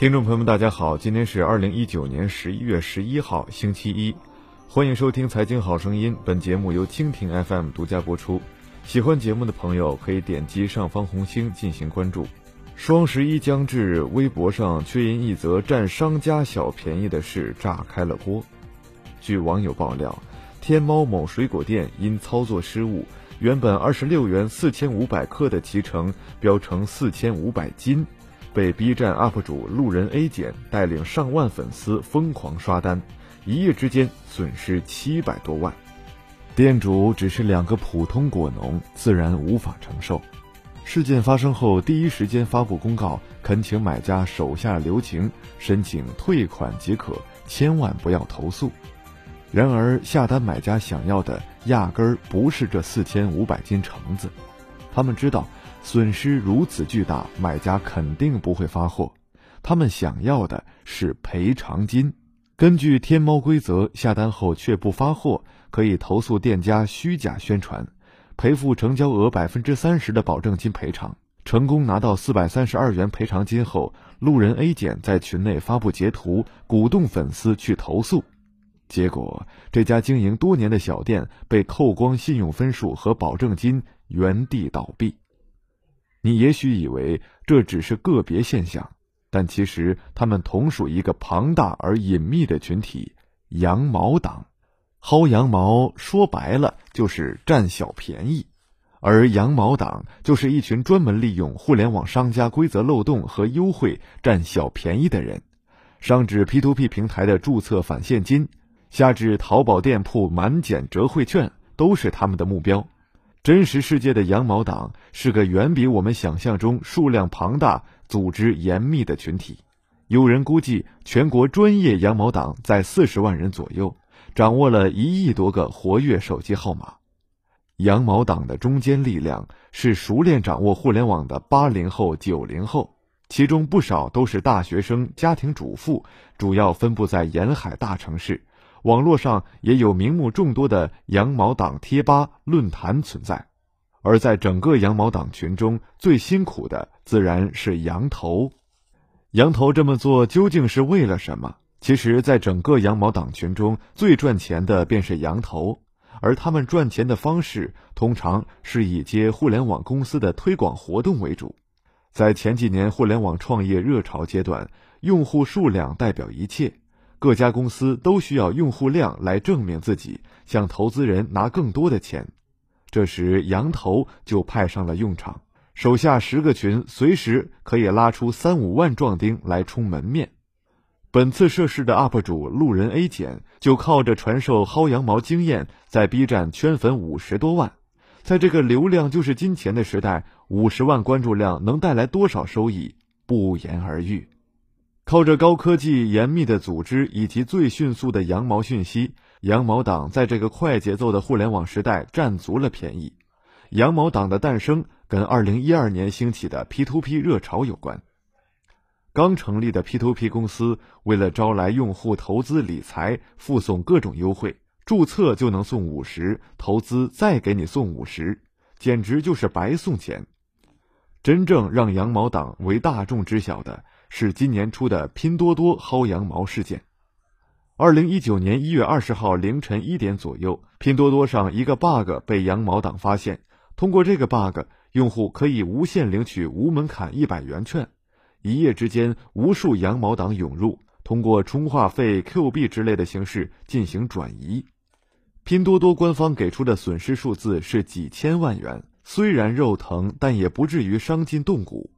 听众朋友们，大家好，今天是二零一九年十一月十一号，星期一，欢迎收听《财经好声音》。本节目由蜻蜓 FM 独家播出。喜欢节目的朋友可以点击上方红星进行关注。双十一将至，微博上却因一则占商家小便宜的事炸开了锅。据网友爆料，天猫某水果店因操作失误，原本二十六元四千五百克的脐橙标成四千五百斤。被 B 站 UP 主路人 A 减带领上万粉丝疯狂刷单，一夜之间损失七百多万。店主只是两个普通果农，自然无法承受。事件发生后，第一时间发布公告，恳请买家手下留情，申请退款即可，千万不要投诉。然而，下单买家想要的压根儿不是这四千五百斤橙子，他们知道。损失如此巨大，买家肯定不会发货。他们想要的是赔偿金。根据天猫规则，下单后却不发货，可以投诉店家虚假宣传，赔付成交额百分之三十的保证金赔偿。成功拿到四百三十二元赔偿金后，路人 A 减在群内发布截图，鼓动粉丝去投诉。结果，这家经营多年的小店被扣光信用分数和保证金，原地倒闭。你也许以为这只是个别现象，但其实他们同属一个庞大而隐秘的群体——羊毛党。薅羊毛说白了就是占小便宜，而羊毛党就是一群专门利用互联网商家规则漏洞和优惠占小便宜的人。上至 P2P 平台的注册返现金，下至淘宝店铺满减折惠券，都是他们的目标。真实世界的羊毛党是个远比我们想象中数量庞大、组织严密的群体。有人估计，全国专业羊毛党在四十万人左右，掌握了一亿多个活跃手机号码。羊毛党的中坚力量是熟练掌握互联网的八零后、九零后，其中不少都是大学生、家庭主妇，主要分布在沿海大城市。网络上也有名目众多的羊毛党贴吧论坛存在，而在整个羊毛党群中，最辛苦的自然是羊头。羊头这么做究竟是为了什么？其实，在整个羊毛党群中，最赚钱的便是羊头，而他们赚钱的方式通常是以接互联网公司的推广活动为主。在前几年互联网创业热潮阶段，用户数量代表一切。各家公司都需要用户量来证明自己，向投资人拿更多的钱。这时，羊头就派上了用场，手下十个群随时可以拉出三五万壮丁来充门面。本次涉事的 UP 主路人 A 减就靠着传授薅羊毛经验，在 B 站圈粉五十多万。在这个流量就是金钱的时代，五十万关注量能带来多少收益，不言而喻。靠着高科技、严密的组织以及最迅速的羊毛讯息，羊毛党在这个快节奏的互联网时代占足了便宜。羊毛党的诞生跟2012年兴起的 P2P 热潮有关。刚成立的 P2P 公司为了招来用户投资理财，附送各种优惠，注册就能送五十，投资再给你送五十，简直就是白送钱。真正让羊毛党为大众知晓的。是今年初的拼多多薅羊毛事件。二零一九年一月二十号凌晨一点左右，拼多多上一个 bug 被羊毛党发现。通过这个 bug，用户可以无限领取无门槛一百元券。一夜之间，无数羊毛党涌入，通过充话费、Q 币之类的形式进行转移。拼多多官方给出的损失数字是几千万元，虽然肉疼，但也不至于伤筋动骨。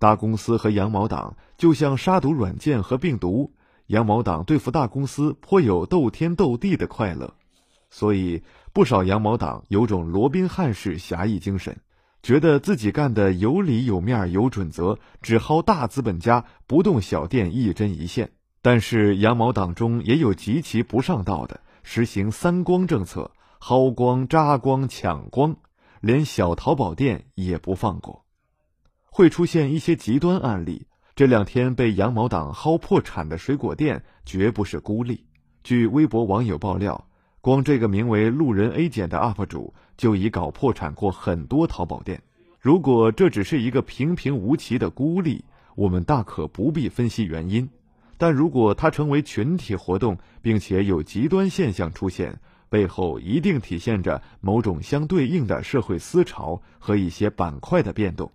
大公司和羊毛党就像杀毒软件和病毒，羊毛党对付大公司颇有斗天斗地的快乐，所以不少羊毛党有种罗宾汉式侠义精神，觉得自己干的有理有面有准则，只薅大资本家，不动小店一针一线。但是羊毛党中也有极其不上道的，实行三光政策，薅光、扎光、抢光，连小淘宝店也不放过。会出现一些极端案例。这两天被羊毛党薅破产的水果店绝不是孤立。据微博网友爆料，光这个名为“路人 A 减”的 UP 主就已搞破产过很多淘宝店。如果这只是一个平平无奇的孤立，我们大可不必分析原因。但如果它成为群体活动，并且有极端现象出现，背后一定体现着某种相对应的社会思潮和一些板块的变动。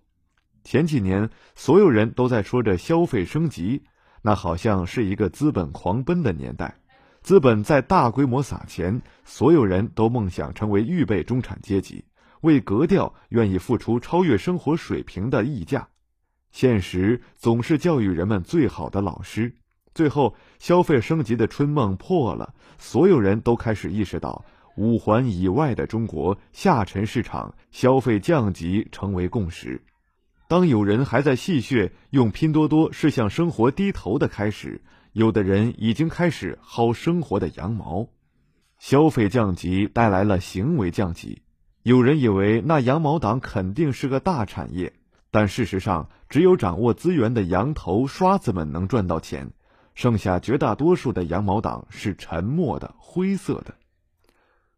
前几年，所有人都在说着消费升级，那好像是一个资本狂奔的年代，资本在大规模撒钱，所有人都梦想成为预备中产阶级，为格调愿意付出超越生活水平的溢价。现实总是教育人们最好的老师。最后，消费升级的春梦破了，所有人都开始意识到，五环以外的中国下沉市场消费降级成为共识。当有人还在戏谑用拼多多是向生活低头的开始，有的人已经开始薅生活的羊毛。消费降级带来了行为降级，有人以为那羊毛党肯定是个大产业，但事实上，只有掌握资源的羊头刷子们能赚到钱。剩下绝大多数的羊毛党是沉默的、灰色的，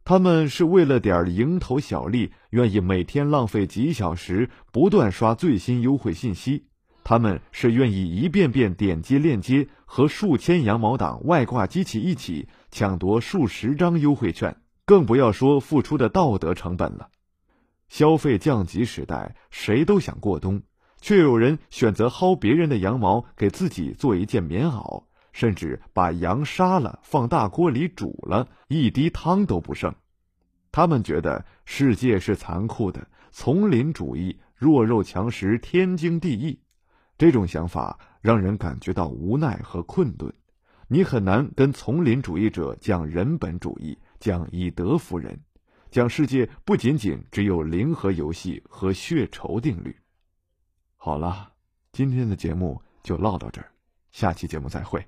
他们是为了点蝇头小利，愿意每天浪费几小时不断刷最新优惠信息；他们是愿意一遍遍点击链接，和数千羊毛党外挂机器一起抢夺数十张优惠券，更不要说付出的道德成本了。消费降级时代，谁都想过冬。却有人选择薅别人的羊毛，给自己做一件棉袄，甚至把羊杀了，放大锅里煮了，一滴汤都不剩。他们觉得世界是残酷的，丛林主义，弱肉强食，天经地义。这种想法让人感觉到无奈和困顿。你很难跟丛林主义者讲人本主义，讲以德服人，讲世界不仅仅只有零和游戏和血仇定律。好了，今天的节目就唠到这儿，下期节目再会。